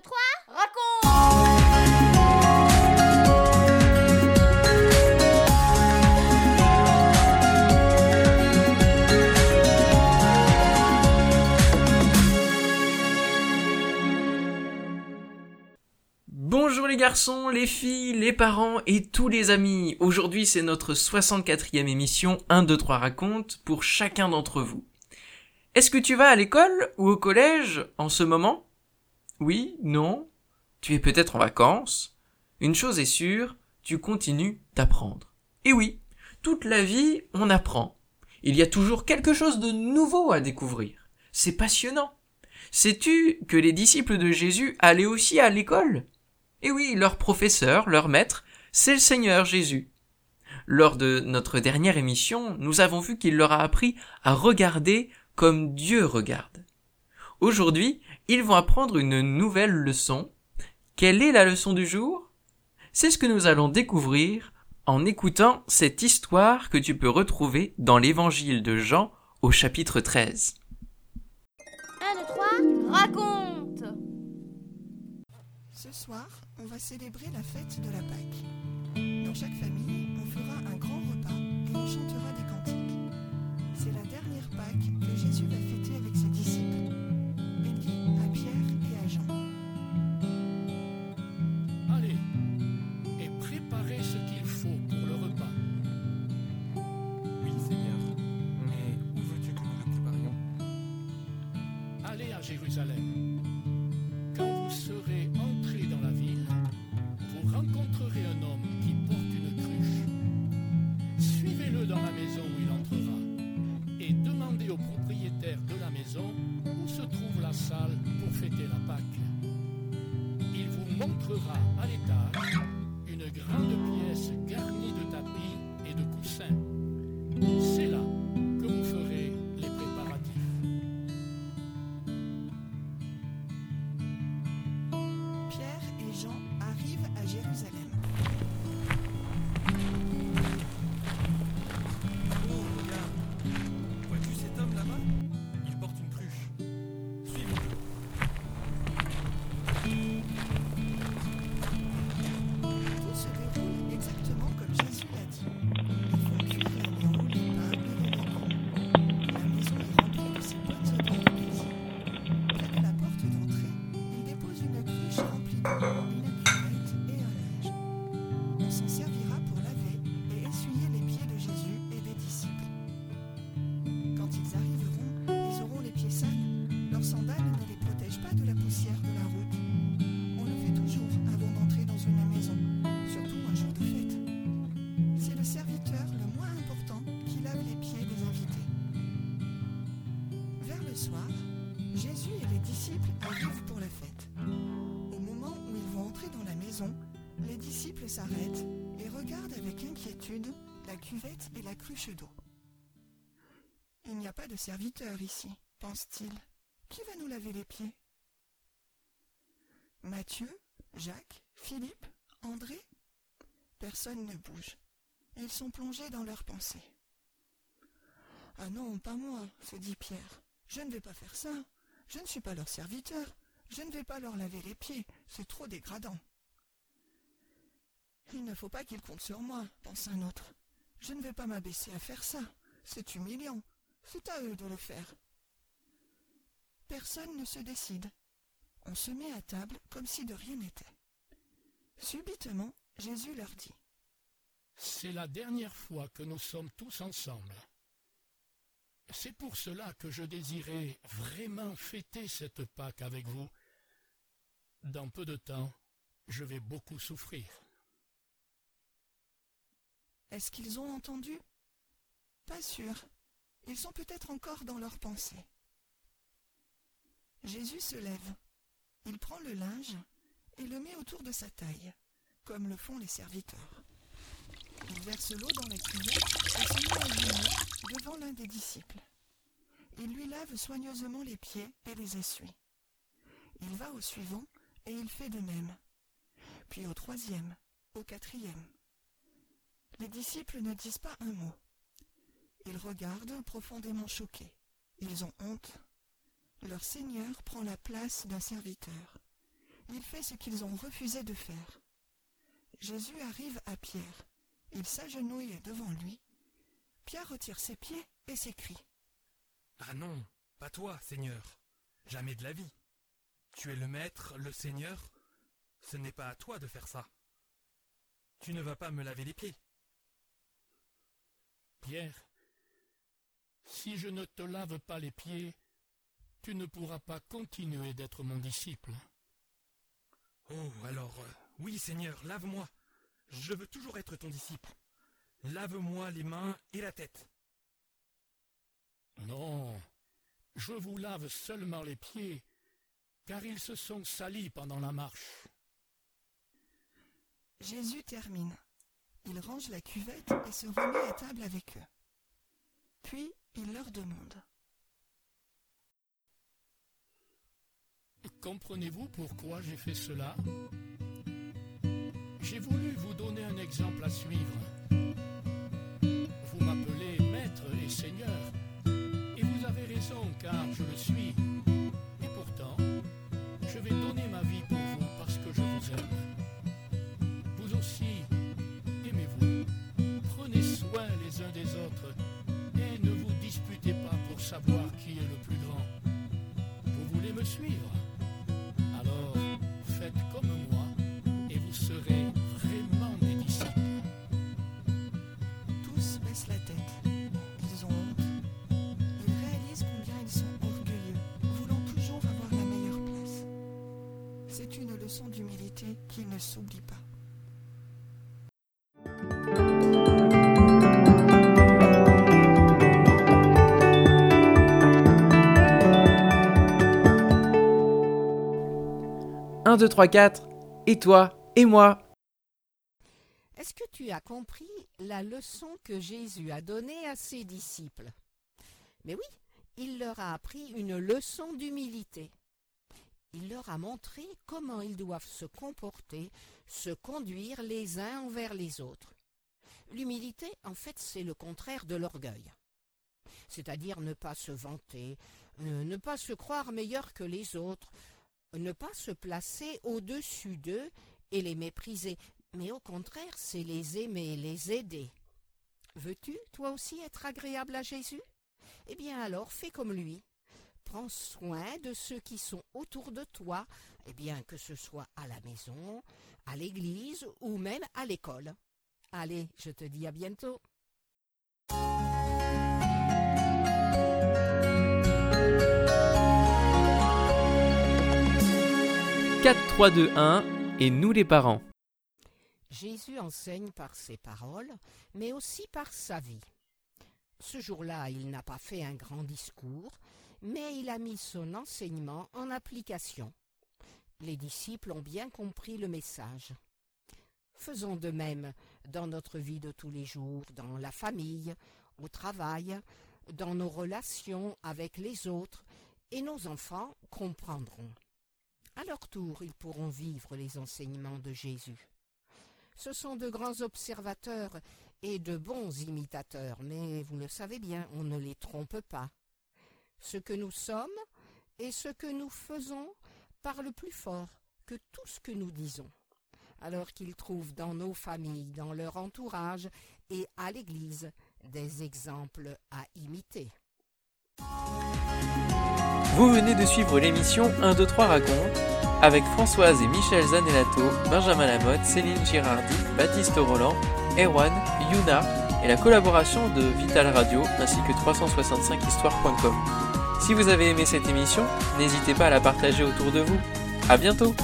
2, 3, raconte Bonjour les garçons, les filles, les parents et tous les amis. Aujourd'hui c'est notre 64e émission 1, 2, 3 raconte pour chacun d'entre vous. Est-ce que tu vas à l'école ou au collège en ce moment? Oui Non Tu es peut-être en vacances Une chose est sûre, tu continues d'apprendre. Et oui, toute la vie on apprend. Il y a toujours quelque chose de nouveau à découvrir. C'est passionnant. Sais-tu que les disciples de Jésus allaient aussi à l'école? Et oui, leur professeur, leur maître, c'est le Seigneur Jésus. Lors de notre dernière émission, nous avons vu qu'il leur a appris à regarder comme Dieu regarde. Aujourd'hui, ils vont apprendre une nouvelle leçon. Quelle est la leçon du jour? C'est ce que nous allons découvrir en écoutant cette histoire que tu peux retrouver dans l'évangile de Jean au chapitre 13. 1, 2, 3, raconte Ce soir, on va célébrer la fête de la Pâque. Dans chaque famille, on fera un grand repas et on chantera des cantiques. C'est la dernière Pâque que Jésus va fêter avec ses disciples. Les disciples s'arrêtent et regardent avec inquiétude la cuvette et la cruche d'eau. Il n'y a pas de serviteur ici, pense-t-il. Qui va nous laver les pieds? Matthieu, Jacques, Philippe, André? Personne ne bouge. Ils sont plongés dans leurs pensées. Ah non, pas moi, se dit Pierre. Je ne vais pas faire ça. Je ne suis pas leur serviteur. Je ne vais pas leur laver les pieds. C'est trop dégradant. Il ne faut pas qu'ils comptent sur moi, pense un autre. Je ne vais pas m'abaisser à faire ça. C'est humiliant. C'est à eux de le faire. Personne ne se décide. On se met à table comme si de rien n'était. Subitement, Jésus leur dit. C'est la dernière fois que nous sommes tous ensemble. C'est pour cela que je désirais vraiment fêter cette Pâque avec vous. Dans peu de temps, je vais beaucoup souffrir. Est-ce qu'ils ont entendu? Pas sûr. Ils sont peut-être encore dans leurs pensées. Jésus se lève. Il prend le linge et le met autour de sa taille, comme le font les serviteurs. Il verse l'eau dans la cuvette et se met à devant l'un des disciples. Il lui lave soigneusement les pieds et les essuie. Il va au suivant et il fait de même. Puis au troisième, au quatrième. Les disciples ne disent pas un mot. Ils regardent profondément choqués. Ils ont honte. Leur Seigneur prend la place d'un serviteur. il fait ce qu'ils ont refusé de faire. Jésus arrive à Pierre. Il s'agenouille devant lui. Pierre retire ses pieds et s'écrie. Ah non, pas toi, Seigneur. Jamais de la vie. Tu es le Maître, le Seigneur. Ce n'est pas à toi de faire ça. Tu ne vas pas me laver les pieds. Pierre, si je ne te lave pas les pieds, tu ne pourras pas continuer d'être mon disciple. Oh, alors, euh, oui, Seigneur, lave-moi. Je veux toujours être ton disciple. Lave-moi les mains et la tête. Non, je vous lave seulement les pieds, car ils se sont salis pendant la marche. Jésus termine. Il range la cuvette et se remet à table avec eux. Puis il leur demande. Comprenez-vous pourquoi j'ai fait cela? J'ai voulu vous donner un exemple à suivre. Vous m'appelez maître et seigneur, et vous avez raison car je le suis. D'humilité qu'ils ne s'oublient pas. 1, 2, 3, 4. Et toi Et moi Est-ce que tu as compris la leçon que Jésus a donnée à ses disciples? Mais oui, il leur a appris une leçon d'humilité. Il leur a montré comment ils doivent se comporter, se conduire les uns envers les autres. L'humilité, en fait, c'est le contraire de l'orgueil. C'est-à-dire ne pas se vanter, euh, ne pas se croire meilleur que les autres, ne pas se placer au-dessus d'eux et les mépriser, mais au contraire, c'est les aimer, les aider. Veux-tu, toi aussi, être agréable à Jésus? Eh bien alors, fais comme lui. Prends soin de ceux qui sont autour de toi, eh bien que ce soit à la maison, à l'église ou même à l'école. Allez, je te dis à bientôt. 4, 3, 2, 1. Et nous les parents. Jésus enseigne par ses paroles, mais aussi par sa vie. Ce jour-là, il n'a pas fait un grand discours, mais il a mis son enseignement en application. Les disciples ont bien compris le message. Faisons de même dans notre vie de tous les jours, dans la famille, au travail, dans nos relations avec les autres, et nos enfants comprendront. À leur tour, ils pourront vivre les enseignements de Jésus. Ce sont de grands observateurs et de bons imitateurs, mais vous le savez bien, on ne les trompe pas. Ce que nous sommes et ce que nous faisons parle plus fort que tout ce que nous disons. Alors qu'ils trouvent dans nos familles, dans leur entourage et à l'Église des exemples à imiter. Vous venez de suivre l'émission 1, 2, 3 raconte avec Françoise et Michel Zanellato, Benjamin Lamotte, Céline Girardi, Baptiste Roland, Erwan, Yuna et la collaboration de Vital Radio ainsi que 365histoire.com. Si vous avez aimé cette émission, n'hésitez pas à la partager autour de vous. À bientôt!